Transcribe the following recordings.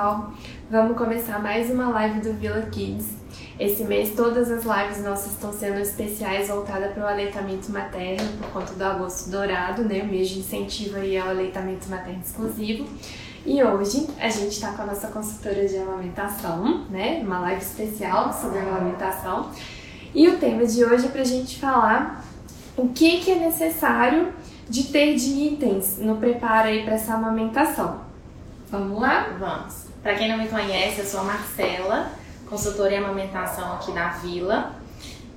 pessoal, vamos começar mais uma live do Vila Kids. Esse mês todas as lives nossas estão sendo especiais voltadas para o aleitamento materno por conta do agosto dourado, né? O mês de incentivo aí ao aleitamento materno exclusivo. E hoje a gente está com a nossa consultora de amamentação, né? Uma live especial sobre amamentação. E o tema de hoje é para a gente falar o que, que é necessário de ter de itens no preparo aí para essa amamentação. Vamos lá? Vamos. Para quem não me conhece, eu sou a Marcela, consultora em amamentação aqui da Vila.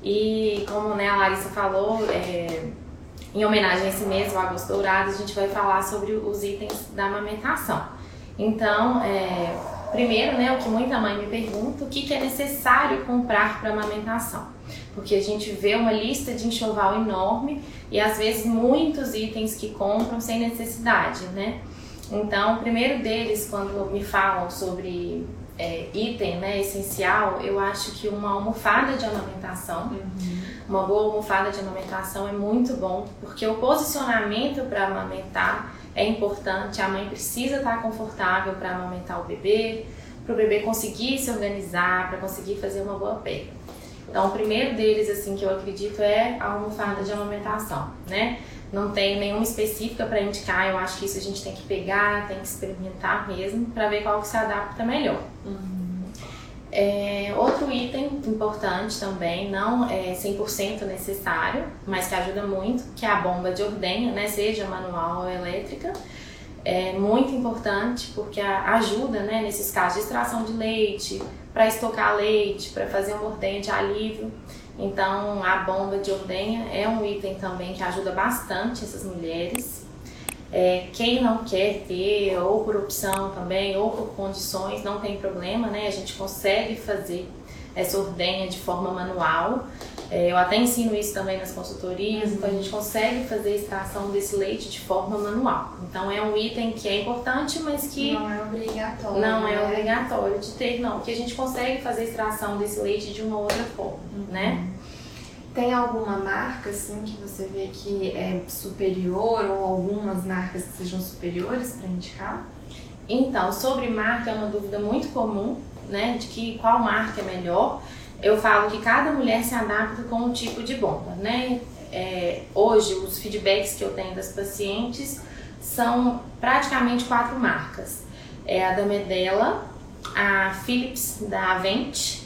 E como né, a Larissa falou, é, em homenagem a esse mês, o Agosto Dourado, a gente vai falar sobre os itens da amamentação. Então, é, primeiro, né, o que muita mãe me pergunta, o que, que é necessário comprar para amamentação? Porque a gente vê uma lista de enxoval enorme e às vezes muitos itens que compram sem necessidade, né? Então, o primeiro deles, quando me falam sobre é, item né, essencial, eu acho que uma almofada de amamentação, uhum. uma boa almofada de amamentação é muito bom, porque o posicionamento para amamentar é importante, a mãe precisa estar confortável para amamentar o bebê, para o bebê conseguir se organizar, para conseguir fazer uma boa pega. Então, o primeiro deles, assim, que eu acredito é a almofada de amamentação, né? Não tem nenhuma específica para indicar. Eu acho que isso a gente tem que pegar, tem que experimentar mesmo para ver qual que se adapta melhor. Uhum. É, outro item importante também, não é 100% necessário, mas que ajuda muito, que é a bomba de ordenha, né, seja manual ou elétrica. É muito importante porque ajuda né, nesses casos de extração de leite, para estocar leite, para fazer uma ordenha de alívio. Então, a bomba de ordenha é um item também que ajuda bastante essas mulheres. É, quem não quer ter, ou por opção também, ou por condições, não tem problema, né? A gente consegue fazer essa ordenha de forma manual. É, eu até ensino isso também nas consultorias, uhum. então a gente consegue fazer a extração desse leite de forma manual. Então é um item que é importante, mas que não é obrigatório. Não é né? obrigatório de ter, não, que a gente consegue fazer a extração desse leite de uma outra forma, uhum. né? Tem alguma marca assim que você vê que é superior ou algumas marcas que sejam superiores para indicar? Então, sobre marca é uma dúvida muito comum, né, de que qual marca é melhor eu falo que cada mulher se adapta com um tipo de bomba, né? É, hoje, os feedbacks que eu tenho das pacientes são praticamente quatro marcas. É a da Medela, a Philips da Avent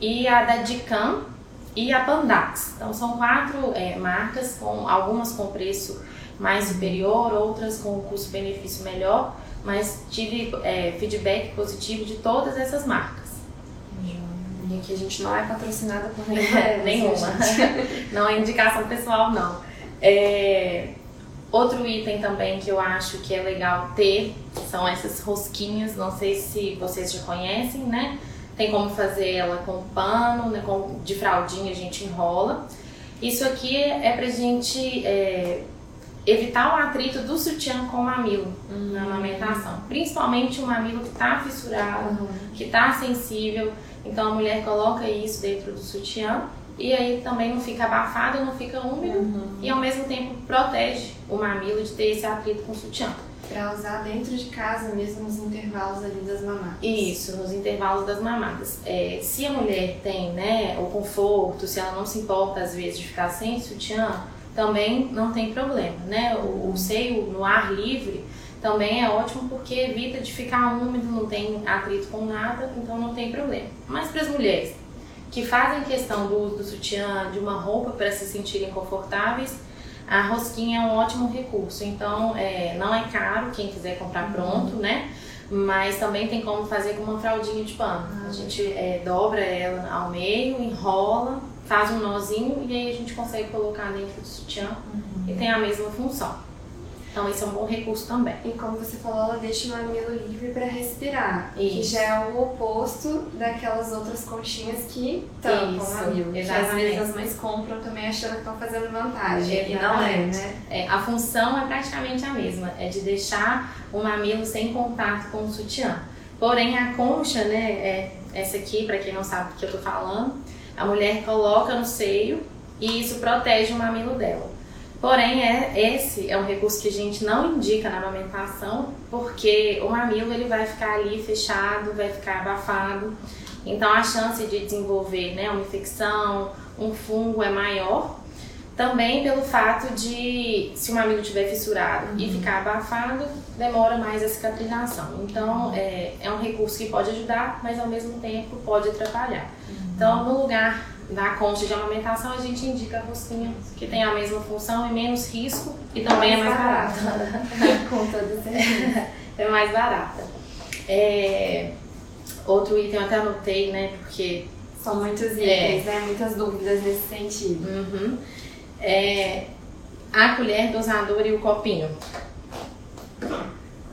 e a da Dican e a Pandax. Então são quatro é, marcas, com algumas com preço mais superior, outras com custo-benefício melhor, mas tive é, feedback positivo de todas essas marcas. E aqui a gente não é patrocinada por nenhuma. É, nenhuma. não é indicação pessoal, não. É, outro item também que eu acho que é legal ter são essas rosquinhas. Não sei se vocês já conhecem, né? Tem como fazer ela com pano, né? com, de fraldinha a gente enrola. Isso aqui é pra gente é, evitar o atrito do sutiã com o mamilo uhum. na amamentação. Principalmente o mamilo que tá fissurado, uhum. que tá sensível. Então a mulher coloca isso dentro do sutiã e aí também não fica abafado, não fica úmido uhum. e ao mesmo tempo protege o mamilo de ter esse atrito com o sutiã. Para usar dentro de casa mesmo nos intervalos ali das mamadas. Isso, nos intervalos das mamadas. É, se a mulher tem né, o conforto, se ela não se importa às vezes de ficar sem sutiã, também não tem problema, né? O, o seio no ar livre também é ótimo porque evita de ficar úmido, não tem atrito com nada, então não tem problema. Mas para as mulheres que fazem questão do uso do sutiã, de uma roupa para se sentirem confortáveis, a rosquinha é um ótimo recurso. Então, é, não é caro quem quiser comprar uhum. pronto, né? Mas também tem como fazer com uma fraldinha de pano. A gente é, dobra ela ao meio, enrola, faz um nozinho e aí a gente consegue colocar dentro do sutiã uhum. e tem a mesma função. Então, esse é um bom recurso também. E como você falou, ela deixa o mamilo livre para respirar. Isso. Que já é o oposto daquelas outras conchinhas que tampam o mamilo. Que às vezes as mães compram também achando que estão fazendo vantagem. E não é, né? É, a função é praticamente a mesma. É de deixar o mamilo sem contato com o sutiã. Porém, a concha, né, é essa aqui, para quem não sabe do que eu tô falando, a mulher coloca no seio e isso protege o mamilo dela. Porém, é, esse é um recurso que a gente não indica na amamentação, porque o mamilo ele vai ficar ali fechado, vai ficar abafado. Então, a chance de desenvolver né, uma infecção, um fungo é maior. Também pelo fato de, se o mamilo estiver fissurado uhum. e ficar abafado, demora mais a cicatrização. Então, é, é um recurso que pode ajudar, mas ao mesmo tempo pode atrapalhar. Uhum. Então, no lugar da concha de amamentação, a gente indica a rosquinha que tem a mesma função e menos risco e também é mais barata. Com toda certeza. é mais barata. É, outro item eu até anotei, né, porque... São muitos itens, é, né, muitas dúvidas nesse sentido. Uhum. É, a colher dosadora e o copinho.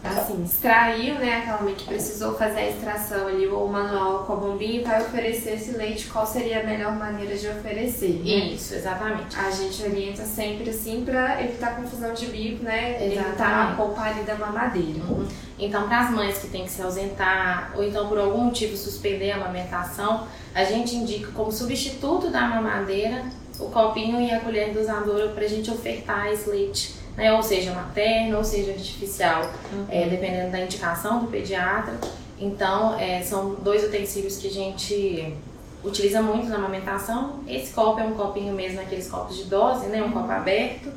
Assim, extraiu, né, aquela mãe que precisou fazer a extração ali, ou manual com a bombinha, vai oferecer esse leite, qual seria a melhor maneira de oferecer? Né? Isso, exatamente. A gente orienta sempre assim para evitar confusão de bico, né, exatamente. evitar a polpa ali da mamadeira. Uhum. Então, para as mães que têm que se ausentar, ou então por algum motivo suspender a amamentação, a gente indica como substituto da mamadeira o copinho e a colher dosadora para a gente ofertar esse leite né? Ou seja, materno, ou seja, artificial, uhum. é, dependendo da indicação do pediatra. Então, é, são dois utensílios que a gente utiliza muito na amamentação. Esse copo é um copinho mesmo, aqueles copos de dose, né? Um copo aberto.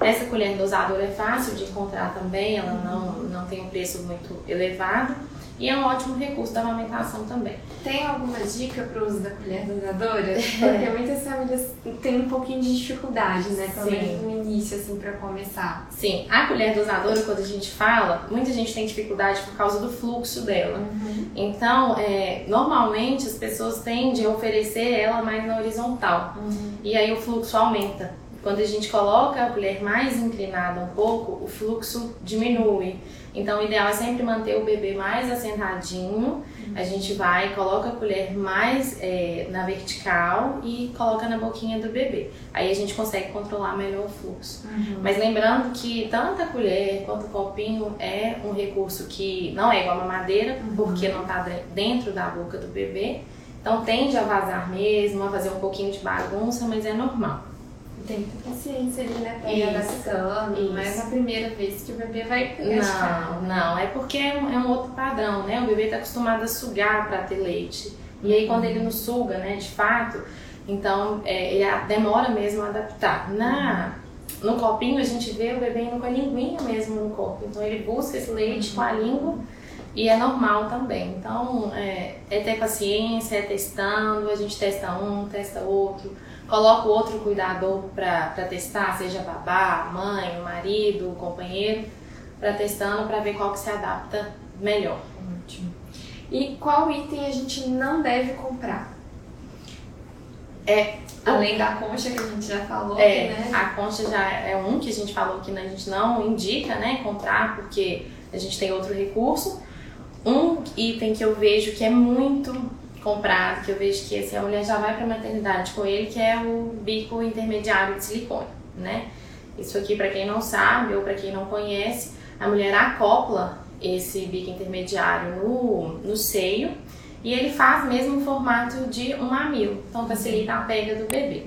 Essa colher dosadora é fácil de encontrar também, ela não, não tem um preço muito elevado. E é um ótimo recurso da amamentação também. Tem alguma dica para o uso da colher dosadora? Porque muitas famílias têm um pouquinho de dificuldade, né? Pelo menos no início, assim, para começar. Sim, a colher dosadora, quando a gente fala, muita gente tem dificuldade por causa do fluxo dela. Uhum. Então, é, normalmente as pessoas tendem a oferecer ela mais na horizontal. Uhum. E aí o fluxo aumenta. Quando a gente coloca a colher mais inclinada um pouco, o fluxo diminui. Então, o ideal é sempre manter o bebê mais assentadinho. A gente vai, coloca a colher mais é, na vertical e coloca na boquinha do bebê. Aí a gente consegue controlar melhor o fluxo. Uhum. Mas lembrando que tanto a colher quanto o copinho é um recurso que não é igual a mamadeira, uhum. porque não está dentro da boca do bebê. Então tende a vazar mesmo, a fazer um pouquinho de bagunça, mas é normal tem que ter paciência ali, né? Pra ir adaptando. Não é na primeira vez que o bebê vai Não, não. É porque é um, é um outro padrão, né? O bebê tá acostumado a sugar para ter leite. E aí quando ele não suga, né, de fato, então é, ele demora mesmo a adaptar. Na, no copinho a gente vê o bebê indo com a linguinha mesmo no corpo. Então ele busca esse leite com a língua e é normal também. Então é, é ter paciência, é testando, a gente testa um, testa outro coloca o outro cuidador para testar, seja babá, mãe, marido, companheiro, para testando para ver qual que se adapta melhor. Ótimo. E qual item a gente não deve comprar? É, Além da concha que a gente já falou, é, né? A concha já é um que a gente falou que a gente não indica, né, comprar porque a gente tem outro recurso. Um item que eu vejo que é muito comprado, que eu vejo que assim, a mulher já vai para a maternidade com ele, que é o bico intermediário de silicone, né? Isso aqui, para quem não sabe ou para quem não conhece, a mulher acopla esse bico intermediário no, no seio e ele faz mesmo o formato de um mamilo, então facilita a pega do bebê.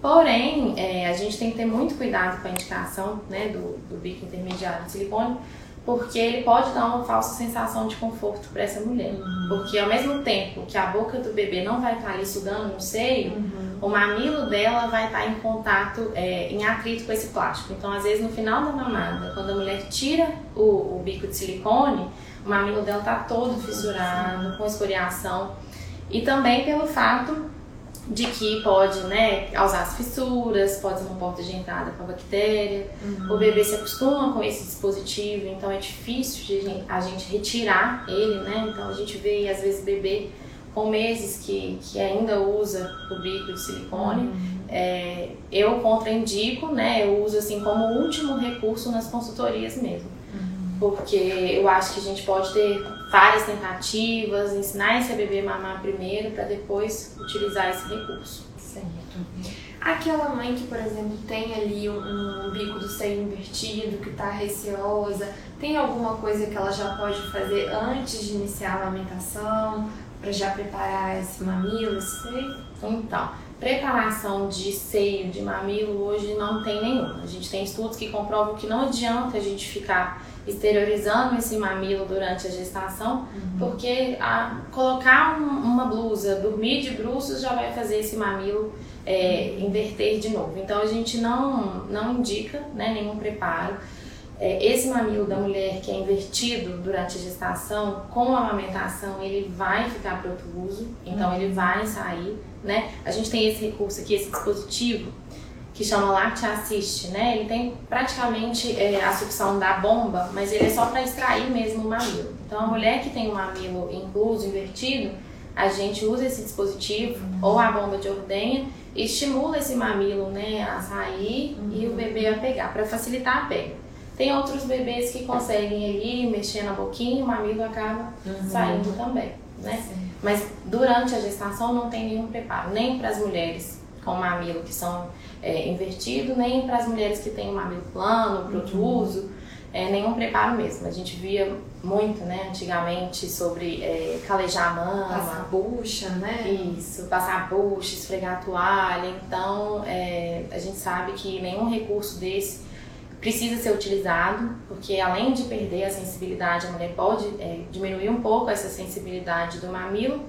Porém, é, a gente tem que ter muito cuidado com a indicação né, do, do bico intermediário de silicone, porque ele pode dar uma falsa sensação de conforto para essa mulher. Uhum. Porque ao mesmo tempo que a boca do bebê não vai estar ali sugando no seio, uhum. o mamilo dela vai estar em contato, é, em atrito com esse plástico. Então, às vezes, no final da mamada, quando a mulher tira o, o bico de silicone, o mamilo dela está todo fissurado, com escoriação. E também pelo fato de que pode né, causar as fissuras, pode ser uma porta de entrada para bactéria. Uhum. O bebê se acostuma com esse dispositivo, então é difícil de a gente retirar ele, né? Então a gente vê às vezes bebê com meses que, que ainda usa o bico de silicone. Uhum. É, eu contraindico, né? Eu uso assim como último recurso nas consultorias mesmo. Uhum. Porque eu acho que a gente pode ter várias tentativas, ensinar esse bebê a mamar primeiro para depois utilizar esse recurso. Certo. Aquela mãe que, por exemplo, tem ali um, um bico do seio invertido, que está receosa, tem alguma coisa que ela já pode fazer antes de iniciar a amamentação, para já preparar esse mamilo, esse seio? Então, preparação de seio, de mamilo, hoje não tem nenhuma. A gente tem estudos que comprovam que não adianta a gente ficar exteriorizando esse mamilo durante a gestação, uhum. porque a, colocar um, uma blusa, dormir de bruços já vai fazer esse mamilo é, inverter de novo. Então a gente não, não indica né, nenhum preparo. É, esse mamilo da mulher que é invertido durante a gestação, com a amamentação, ele vai ficar protuso, então uhum. ele vai sair, né? A gente tem esse recurso aqui, esse dispositivo, que chama Lacte Assist, né? Ele tem praticamente é, a sucção da bomba, mas ele é só para extrair mesmo o mamilo. Então a mulher que tem o mamilo incluso, invertido, a gente usa esse dispositivo uhum. ou a bomba de ordenha e estimula esse mamilo, né, a sair uhum. e o bebê a pegar, para facilitar a pega. Tem outros bebês que conseguem ali mexer na boquinha, o mamilo acaba uhum. saindo também, né? Sim. Mas durante a gestação não tem nenhum preparo, nem para as mulheres com mamilo que são é, invertido, nem para as mulheres que têm o mamilo plano, protruso, uhum. é, nenhum preparo mesmo. A gente via muito, né, antigamente, sobre é, calejar a mama. Passar bucha, né? Isso, passar bucha, esfregar a toalha. Então, é, a gente sabe que nenhum recurso desse precisa ser utilizado, porque além de perder a sensibilidade, a mulher pode é, diminuir um pouco essa sensibilidade do mamilo,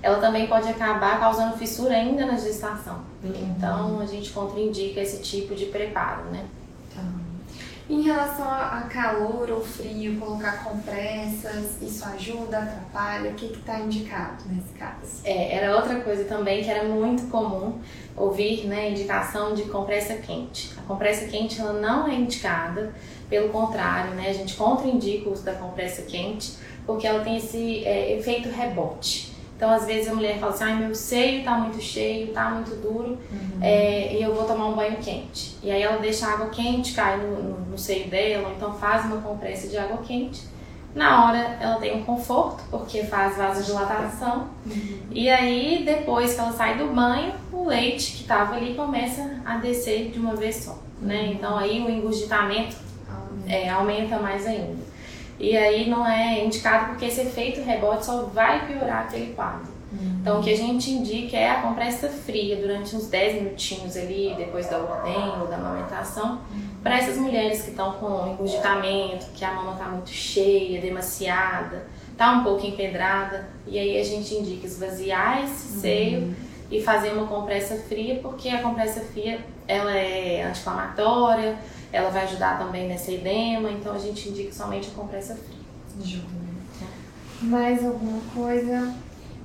ela também pode acabar causando fissura ainda na gestação. Uhum. Então a gente contraindica esse tipo de preparo, né? Em relação a calor ou frio, colocar compressas, isso ajuda, atrapalha? O que está indicado nesse caso? É, era outra coisa também que era muito comum ouvir, né, indicação de compressa quente. A compressa quente ela não é indicada, pelo contrário, né, a gente contraindica o uso da compressa quente porque ela tem esse é, efeito rebote. Então, às vezes a mulher fala assim: ai, meu seio tá muito cheio, tá muito duro, uhum. é, e eu vou tomar um banho quente. E aí ela deixa a água quente cair no, no, no seio dela, ou então faz uma compressa de água quente. Na hora ela tem um conforto, porque faz vasodilatação. Uhum. E aí, depois que ela sai do banho, o leite que estava ali começa a descer de uma vez só. Né? Uhum. Então aí o engurgitamento é, aumenta mais ainda. E aí não é indicado porque esse efeito rebote só vai piorar aquele quadro. Uhum. Então o que a gente indica é a compressa fria durante uns 10 minutinhos ali, depois da ordem ou da amamentação, uhum. para essas mulheres que estão com engurgitamento, que a mama está muito cheia, demasiada, está um pouco empedrada, e aí a gente indica esvaziar esse seio uhum. E fazer uma compressa fria, porque a compressa fria ela é anti-inflamatória, ela vai ajudar também nessa edema, então a gente indica somente a compressa fria. Mais alguma coisa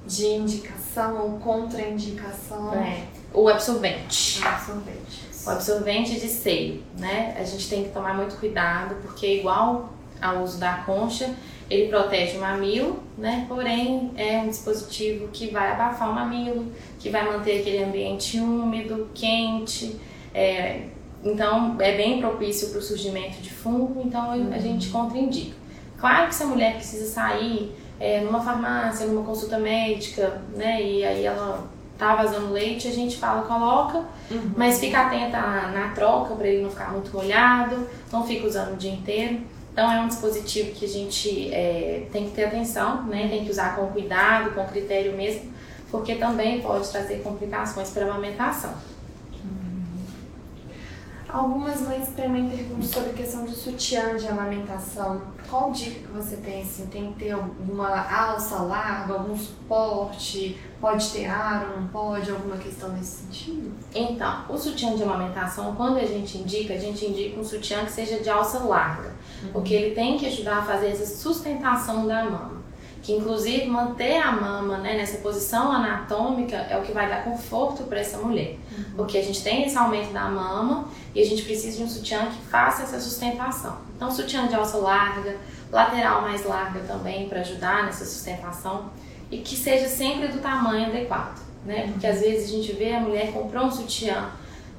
de indicação ou contraindicação? É. O absorvente. O absorvente. O absorvente de seio, né? A gente tem que tomar muito cuidado, porque é igual ao uso da concha, ele protege o mamilo, né? Porém, é um dispositivo que vai abafar o mamilo, que vai manter aquele ambiente úmido, quente, é, então, é bem propício para o surgimento de fungo, então uhum. a gente contraindica. Claro que se a mulher precisa sair é, numa farmácia, numa consulta médica, né, e aí ela tá vazando leite, a gente fala, coloca, uhum. mas fica atenta na, na troca para ele não ficar muito molhado, não fica usando o dia inteiro. Então é um dispositivo que a gente é, tem que ter atenção, né, tem que usar com cuidado, com critério mesmo, porque também pode trazer complicações para a amamentação. Algumas mães também perguntam sobre a questão do sutiã de amamentação. Qual dica que você tem? Assim, tem que ter alguma alça larga, algum suporte? Pode ter aro, não pode? Alguma questão nesse sentido? Então, o sutiã de amamentação, quando a gente indica, a gente indica um sutiã que seja de alça larga. Uhum. Porque ele tem que ajudar a fazer essa sustentação da mama que inclusive manter a mama né, nessa posição anatômica é o que vai dar conforto para essa mulher. Uhum. Porque a gente tem esse aumento da mama e a gente precisa de um sutiã que faça essa sustentação. Então, sutiã de alça larga, lateral mais larga também para ajudar nessa sustentação e que seja sempre do tamanho adequado. Né? Porque às vezes a gente vê a mulher comprou um sutiã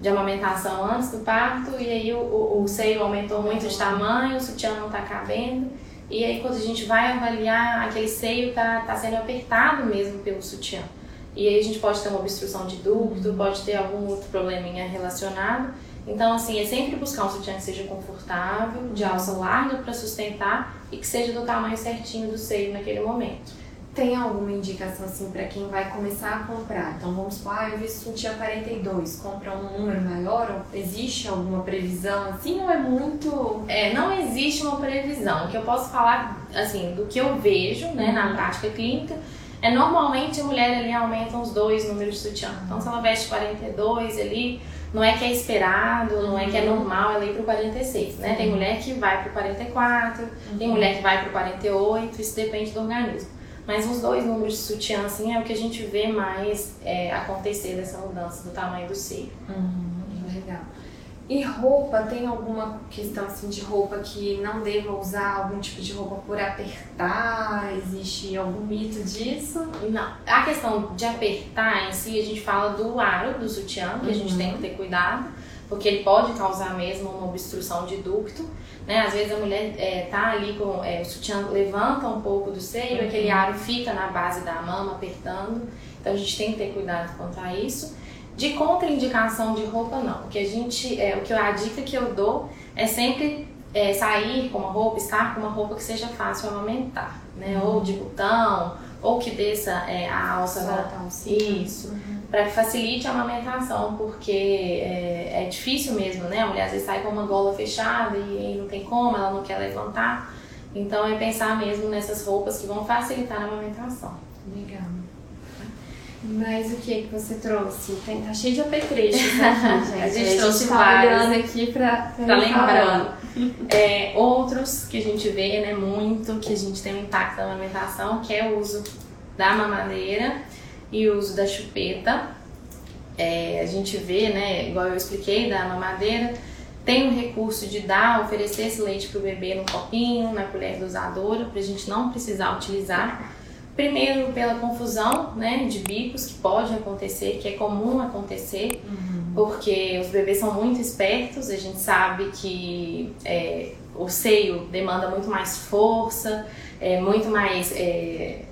de amamentação antes do parto e aí o, o, o seio aumentou muito de tamanho, o sutiã não está cabendo e aí quando a gente vai avaliar, aquele seio tá, tá sendo apertado mesmo pelo sutiã. E aí a gente pode ter uma obstrução de ducto, pode ter algum outro probleminha relacionado. Então, assim, é sempre buscar um sutiã que seja confortável, de alça larga para sustentar e que seja do tamanho certinho do seio naquele momento. Tem alguma indicação assim para quem vai começar a comprar? Então vamos supor, ah, eu vi sutiã 42, compra um número maior? Existe alguma previsão assim ou é muito. É, não existe uma previsão. O que eu posso falar, assim, do que eu vejo né, na uhum. prática clínica, é normalmente a mulher ali aumenta uns dois números de sutiã. Então se ela veste 42 ali, não é que é esperado, não é que é uhum. normal ela ir pro 46, né? Tem mulher que vai pro 44, tem uhum. mulher que vai pro 48, isso depende do organismo. Mas os dois números de sutiã, assim, é o que a gente vê mais é, acontecer dessa mudança do tamanho do seio. Uhum, legal. E roupa, tem alguma questão assim de roupa que não deva usar algum tipo de roupa por apertar? Existe algum mito disso? Não. A questão de apertar em si, a gente fala do aro do sutiã, que uhum. a gente tem que ter cuidado, porque ele pode causar mesmo uma obstrução de ducto. Né? Às vezes a mulher é, tá ali com é, o sutiã levanta um pouco do seio, uhum. aquele aro fica na base da mama apertando. Então a gente tem que ter cuidado quanto a isso. De contraindicação de roupa não. O que a gente, é, o que a dica que eu dou é sempre é, sair com uma roupa, estar com uma roupa que seja fácil amamentar, né? Uhum. Ou de botão, ou que desça é, a alça na... Isso. Uhum. Para que facilite a amamentação, porque é, é, difícil mesmo, né? A mulher às vezes sai com uma gola fechada e aí não tem como, ela não quer levantar. Então é pensar mesmo nessas roupas que vão facilitar a amamentação. Legal. Mas o que é que você trouxe? Tem, tá cheio de apetrechos aqui, gente. a gente trouxe tá vários. olhando aqui pra, pra, pra lembrar. É, outros que a gente vê, né, muito, que a gente tem um impacto na alimentação, que é o uso da mamadeira e o uso da chupeta. É, a gente vê, né, igual eu expliquei, da mamadeira, tem o recurso de dar, oferecer esse leite para o bebê no copinho, na colher dosadora, para a gente não precisar utilizar Primeiro, pela confusão né, de bicos que pode acontecer, que é comum acontecer, uhum. porque os bebês são muito espertos, a gente sabe que é, o seio demanda muito mais força, é, muito mais é,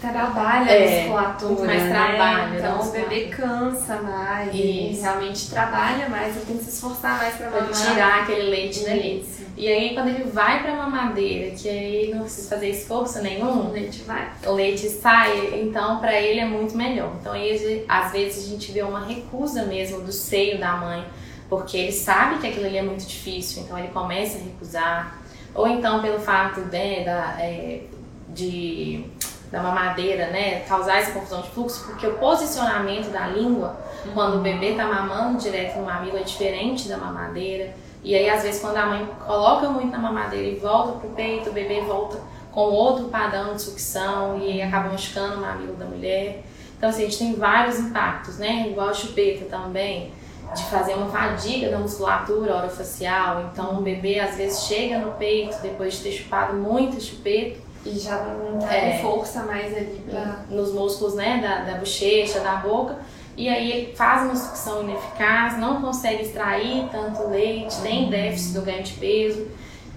trabalha é, musculatura, mais né? trabalho. Então o bebê cansa mais e realmente trabalha mais e tem que se esforçar mais para tirar aquele leite dali. E aí quando ele vai para mamadeira, que aí não precisa fazer esforço nenhum, o leite vai. O leite sai, então para ele é muito melhor. Então aí, às vezes a gente vê uma recusa mesmo do seio da mãe, porque ele sabe que aquilo ali é muito difícil, então ele começa a recusar. Ou então pelo fato né, da, é, de da mamadeira, né, causar essa confusão de fluxo, porque o posicionamento da língua, uhum. quando o bebê tá mamando direto no mamilo, é diferente da mamadeira. E aí, às vezes, quando a mãe coloca muito na mamadeira e volta pro peito, o bebê volta com outro padrão de sucção e acaba machucando o mamilo da mulher. Então, assim, a gente tem vários impactos, né? Igual a chupeta também, de fazer uma fadiga da musculatura orofacial. Então, o bebê, às vezes, chega no peito depois de ter chupado muito chupeta e já não tá é, com força mais ali pra... Nos músculos, né, da, da bochecha, da boca. E aí ele faz uma sucção ineficaz, não consegue extrair tanto leite, tem uhum. déficit do ganho de peso.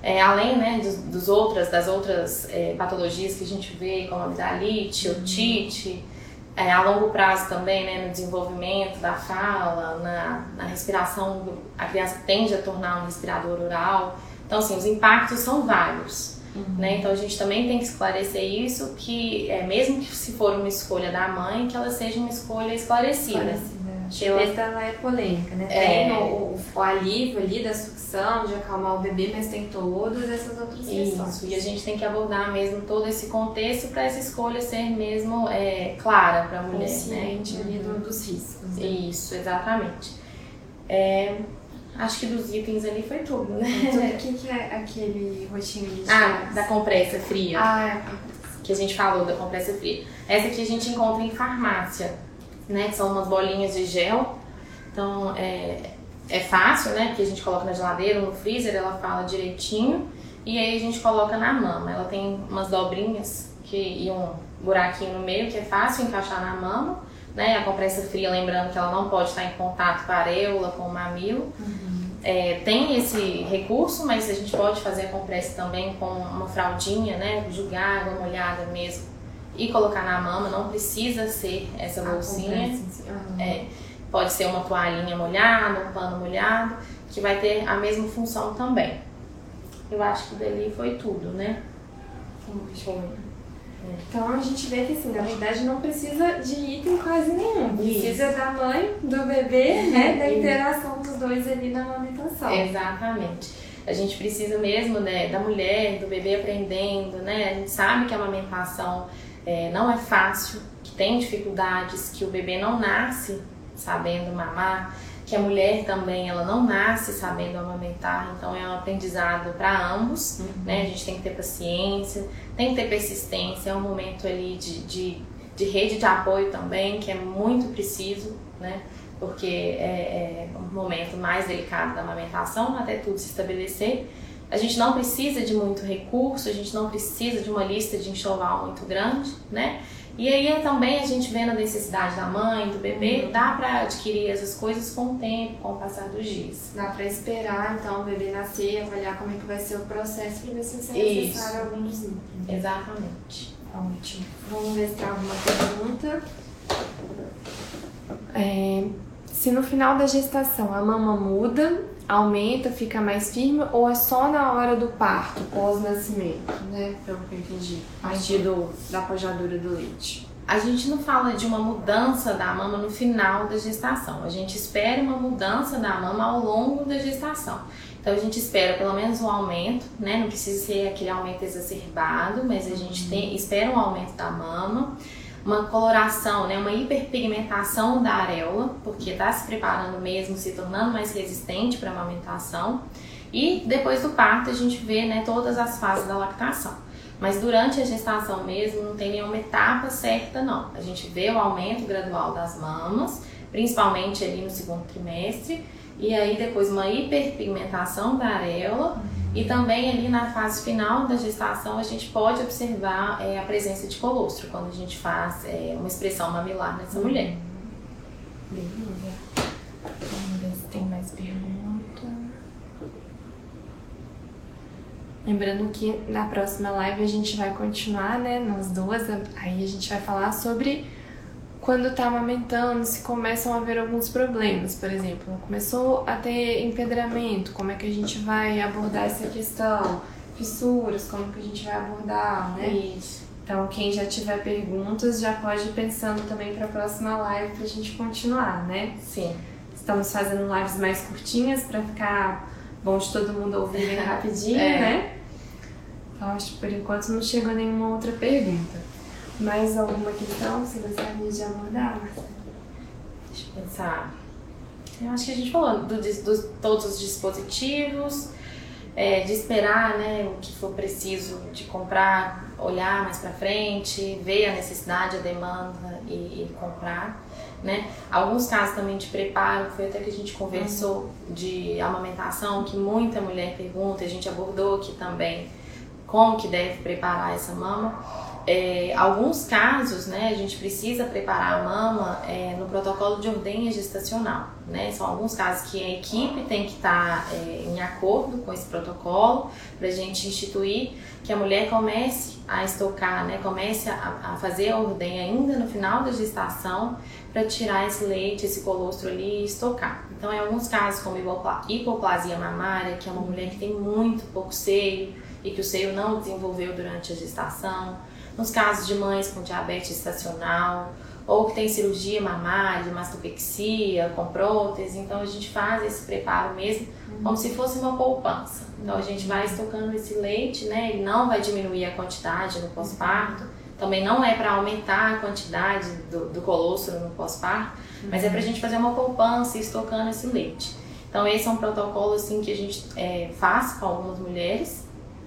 É, além né, dos, dos, outras, das outras é, patologias que a gente vê, como amidalite, uhum. otite, é, a longo prazo também, né, no desenvolvimento da fala, na, na respiração, a criança tende a tornar um respirador oral. Então, assim, os impactos são vários. Uhum. Né? Então a gente também tem que esclarecer isso, que é, mesmo que se for uma escolha da mãe, que ela seja uma escolha esclarecida. esclarecida. Chupeta ela é polêmica, né? É... Tem o, o, o, alívio ali da sucção, de acalmar o bebê, mas tem todas essas outras questões. Isso, e a gente tem que abordar mesmo todo esse contexto para essa escolha ser mesmo é, clara para a mulher. Consciente né? uhum. dos riscos. Né? Isso, exatamente. É, Acho que dos itens ali foi tudo, né? O que, que é aquele roxinho de Ah, da compressa fria. Ah, é. Que a gente falou da compressa fria. Essa aqui a gente encontra em farmácia, né? Que são umas bolinhas de gel. Então, é, é fácil, né? Porque a gente coloca na geladeira no freezer, ela fala direitinho. E aí a gente coloca na mama. Ela tem umas dobrinhas que, e um buraquinho no meio que é fácil encaixar na mama. Né? A compressa fria, lembrando que ela não pode estar em contato com a areola, com o mamilo. Uhum. É, tem esse recurso, mas a gente pode fazer a compressa também com uma fraldinha, né? Jogar água molhada mesmo e colocar na mama, não precisa ser essa bolsinha. Uhum. É, pode ser uma toalhinha molhada, um pano molhado, que vai ter a mesma função também. Eu acho que dali foi tudo, né? Foi. Então a gente vê que assim, na verdade não precisa de item quase nenhum. Precisa Isso. da mãe, do bebê, né? Da interação dos dois ali na amamentação. Exatamente. A gente precisa mesmo né, da mulher, do bebê aprendendo, né? A gente sabe que a amamentação é, não é fácil, que tem dificuldades, que o bebê não nasce sabendo mamar que a mulher também ela não nasce sabendo amamentar, então é um aprendizado para ambos, uhum. né? A gente tem que ter paciência, tem que ter persistência, é um momento ali de, de, de rede de apoio também, que é muito preciso, né? Porque é, é um momento mais delicado da amamentação, até tudo se estabelecer. A gente não precisa de muito recurso, a gente não precisa de uma lista de enxoval muito grande, né? E aí também a gente vendo a necessidade da mãe, do bebê, uhum. dá para adquirir essas coisas com o tempo, com o passar dos dias. Dá para esperar então o bebê nascer, avaliar como é que vai ser o processo para ver se é necessário algum dos itens. Exatamente. Ótimo. Vamos ver se tem alguma pergunta. É, se no final da gestação a mama muda, aumenta, fica mais firme ou é só na hora do parto, pós-nascimento, né? Pelo que eu entendi, a partir do, da pojadura do leite. A gente não fala de uma mudança da mama no final da gestação, a gente espera uma mudança da mama ao longo da gestação. Então a gente espera pelo menos um aumento, né? Não precisa ser aquele aumento exacerbado, mas a gente tem, espera um aumento da mama uma coloração, né, uma hiperpigmentação da areola, porque está se preparando mesmo, se tornando mais resistente para a amamentação. E depois do parto a gente vê né, todas as fases da lactação. Mas durante a gestação mesmo não tem nenhuma etapa certa não. A gente vê o aumento gradual das mamas, principalmente ali no segundo trimestre, e aí depois uma hiperpigmentação da areola e também ali na fase final da gestação a gente pode observar é, a presença de colostro quando a gente faz é, uma expressão mamilar nessa uhum. mulher. Beleza. Vamos ver se tem mais pergunta. Lembrando que na próxima live a gente vai continuar, né, nas duas, aí a gente vai falar sobre quando está amamentando, se começam a haver alguns problemas, por exemplo, começou a ter empedramento, como é que a gente vai abordar essa questão? Fissuras, como que a gente vai abordar, né? Isso. Então, quem já tiver perguntas já pode ir pensando também para a próxima live para a gente continuar, né? Sim. Estamos fazendo lives mais curtinhas para ficar bom de todo mundo ouvir bem rapidinho, é. né? Então, acho que por enquanto não chegou nenhuma outra pergunta. Mais alguma questão você gostaria de abordar, Deixa eu pensar. Eu acho que a gente falou do, do todos os dispositivos, é, de esperar né, o que for preciso de comprar, olhar mais para frente, ver a necessidade, a demanda e, e, comprar. Né? Alguns casos também de preparo, foi até que a gente conversou uhum. de amamentação, que muita mulher pergunta, a gente abordou aqui também como que deve preparar essa mama é, alguns casos, né, a gente precisa preparar a mama é, no protocolo de ordenha gestacional, né? São alguns casos que a equipe tem que estar tá, é, em acordo com esse protocolo para a gente instituir que a mulher comece a estocar, né, comece a, a fazer a ordenha ainda no final da gestação para tirar esse leite, esse colostro ali e estocar. Então, em alguns casos, como hipoplasia mamária, que é uma mulher que tem muito pouco seio e que o seio não desenvolveu durante a gestação, nos casos de mães com diabetes estacional ou que tem cirurgia mamária, mastopexia, com prótese, então a gente faz esse preparo mesmo como se fosse uma poupança. Então a gente vai estocando esse leite, né? Ele não vai diminuir a quantidade no pós-parto, também não é para aumentar a quantidade do, do colostro no pós-parto, mas é para a gente fazer uma poupança estocando esse leite. Então esse é um protocolo assim que a gente é, faz com algumas mulheres,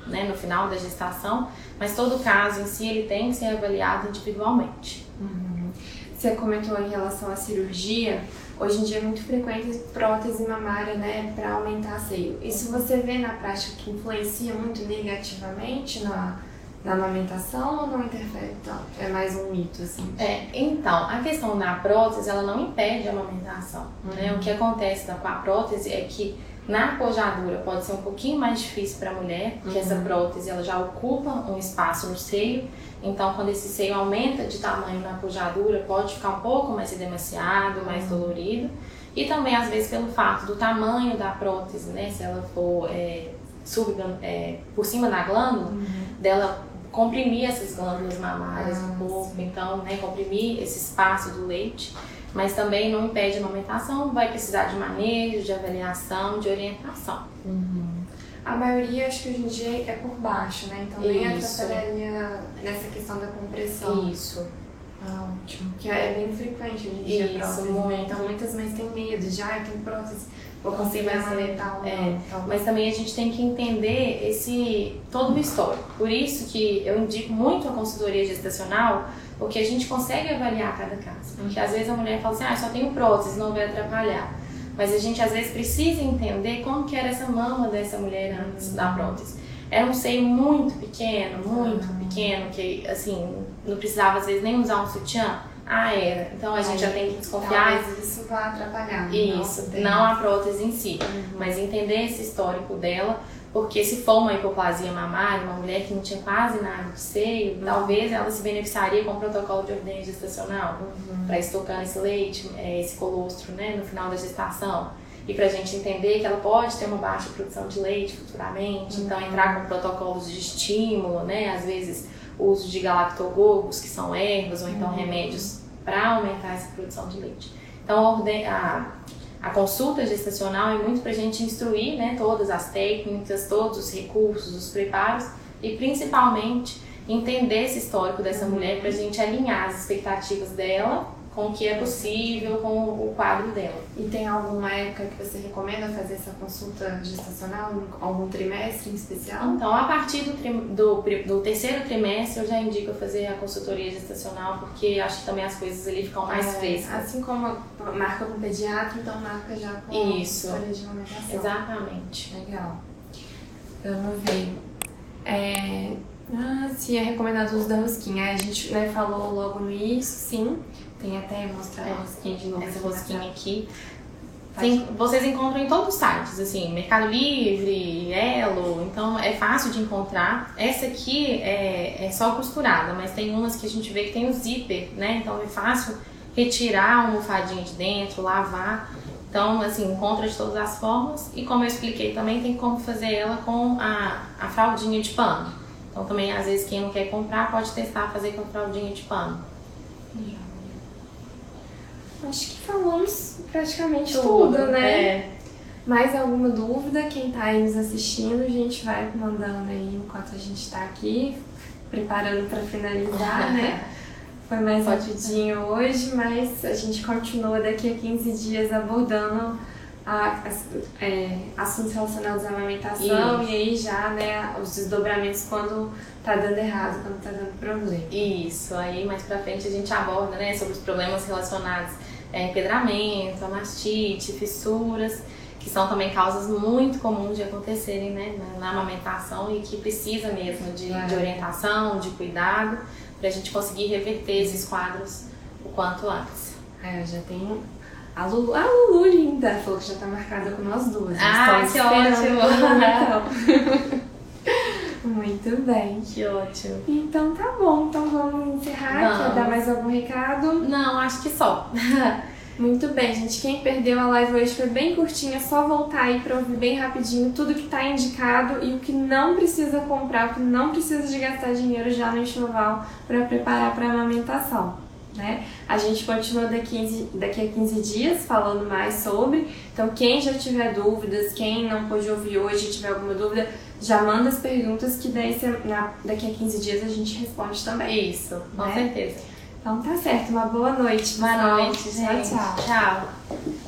né, no final da gestação, mas todo caso em si ele tem que ser avaliado individualmente. Uhum. Você comentou em relação à cirurgia, hoje em dia é muito frequente prótese mamária, né, para aumentar seio. Isso você vê na prática que influencia muito negativamente na, na amamentação ou não interfere tanto? É mais um mito, assim? É, então, a questão da prótese, ela não impede a amamentação, uhum. né? O que acontece com a prótese é que na pojadura pode ser um pouquinho mais difícil para a mulher, porque uhum. essa prótese ela já ocupa um espaço no seio. Então, quando esse seio aumenta de tamanho na pojadura, pode ficar um pouco mais edemaciado, mais uhum. dolorido. E também, às vezes, pelo fato do tamanho da prótese, né? Se ela for é, sub, é, por cima da glândula, uhum. dela comprimir essas glândulas mamárias ah, corpo, sim. então, né, comprimir esse espaço do leite, mas também não impede a amamentação, vai precisar de manejo, de avaliação, de orientação. Uhum. A maioria, acho que hoje em dia é por baixo, né? Então nem Isso. atrapalharia nessa questão da compressão. Isso. Ah, ótimo. Que é bem frequente hoje em dia Isso, prótese, né? Então muitas mães têm medo de, ah, tem prótese, vou conseguir amamentar ou é, então, Mas também a gente tem que entender esse todo o histórico. Por isso que eu indico muito a consultoria gestacional, porque a gente consegue avaliar cada caso. Porque às vezes a mulher fala assim, ah, só tenho prótese, não vai atrapalhar. Mas a gente às vezes precisa entender como que era essa mama dessa mulher antes da prótese. Era um seio muito pequeno, muito uhum. pequeno, que assim, não precisava às vezes nem usar um sutiã. Ah, era. Então a gente já tem que desconfiar. Talvez isso vai atrapalhar. Isso, não, não a prótese em si, uhum. mas entender esse histórico dela porque se for uma hipoplasia mamária, uma mulher que não tinha quase nada de seio, uhum. talvez ela se beneficiaria com o protocolo de ordenha gestacional uhum. para estocar esse leite, é, esse colostro, né, no final da gestação. E para a gente entender que ela pode ter uma baixa produção de leite futuramente, uhum. então entrar com protocolos de estímulo, né, às vezes o uso de galactogogos, que são ervas, ou então uhum. remédios para aumentar essa produção de leite. Então, a, a consulta gestacional é muito para a gente instruir né, todas as técnicas, todos os recursos, os preparos e principalmente entender esse histórico dessa mulher para a gente alinhar as expectativas dela com o que é possível, com o quadro dela. E tem alguma época que você recomenda fazer essa consulta gestacional? Algum trimestre em especial? Então, a partir do, do, do terceiro trimestre, eu já indico fazer a consultoria gestacional, porque acho que também as coisas ali ficam mais é, frescas. Assim como marca com pediatra, então marca já com Isso. consultoria de amamentação. Exatamente. Legal. Vamos ver. É... Ah, sim, é recomendado o uso da rosquinha. A gente né, falou logo no início, sim. Tem até mostrar a rosquinha de novo. Essa rosquinha aqui. Tem, vocês encontram em todos os sites, assim, Mercado Livre, Elo, então é fácil de encontrar. Essa aqui é, é só costurada, mas tem umas que a gente vê que tem o zíper, né? Então é fácil retirar a almofadinha de dentro, lavar. Então, assim, encontra de todas as formas. E como eu expliquei também, tem como fazer ela com a, a fraldinha de pano. Então também, às vezes, quem não quer comprar pode testar fazer com a fraldinha de pano. Acho que falamos praticamente tudo, tudo né? É. Mais alguma dúvida? Quem tá aí nos assistindo, a gente vai mandando aí enquanto a gente tá aqui, preparando para finalizar, né? Foi mais rapidinho hoje, mas a gente continua daqui a 15 dias abordando a, a, é, assuntos relacionados à amamentação Isso. e aí já, né, os desdobramentos quando tá dando errado, quando tá dando problema. Isso, aí mais pra frente a gente aborda, né, sobre os problemas relacionados é, empedramento, a mastite, fissuras, que são também causas muito comuns de acontecerem, né, na, na amamentação e que precisa mesmo de, de orientação, de cuidado, pra gente conseguir reverter esses quadros o quanto antes. É, eu já tenho a Lulu, a Lulu linda, falou que já tá marcada com nós duas. Ah, que ótimo! Muito bem. Que ótimo. Então tá bom, então vamos encerrar. Vamos. Quer dar mais algum recado? Não, acho que só. Muito bem, gente. Quem perdeu a live hoje foi bem curtinha, é só voltar aí pra ouvir bem rapidinho tudo que tá indicado e o que não precisa comprar, o que não precisa de gastar dinheiro já no enxoval para preparar para amamentação né? A gente continua daqui, daqui a 15 dias falando mais sobre. Então, quem já tiver dúvidas, quem não pôde ouvir hoje tiver alguma dúvida, já manda as perguntas que daí na, daqui a 15 dias a gente responde também. Isso, com né? certeza. Então tá certo, uma boa noite. Boa noite, gente. Tchau, tchau. Tchau.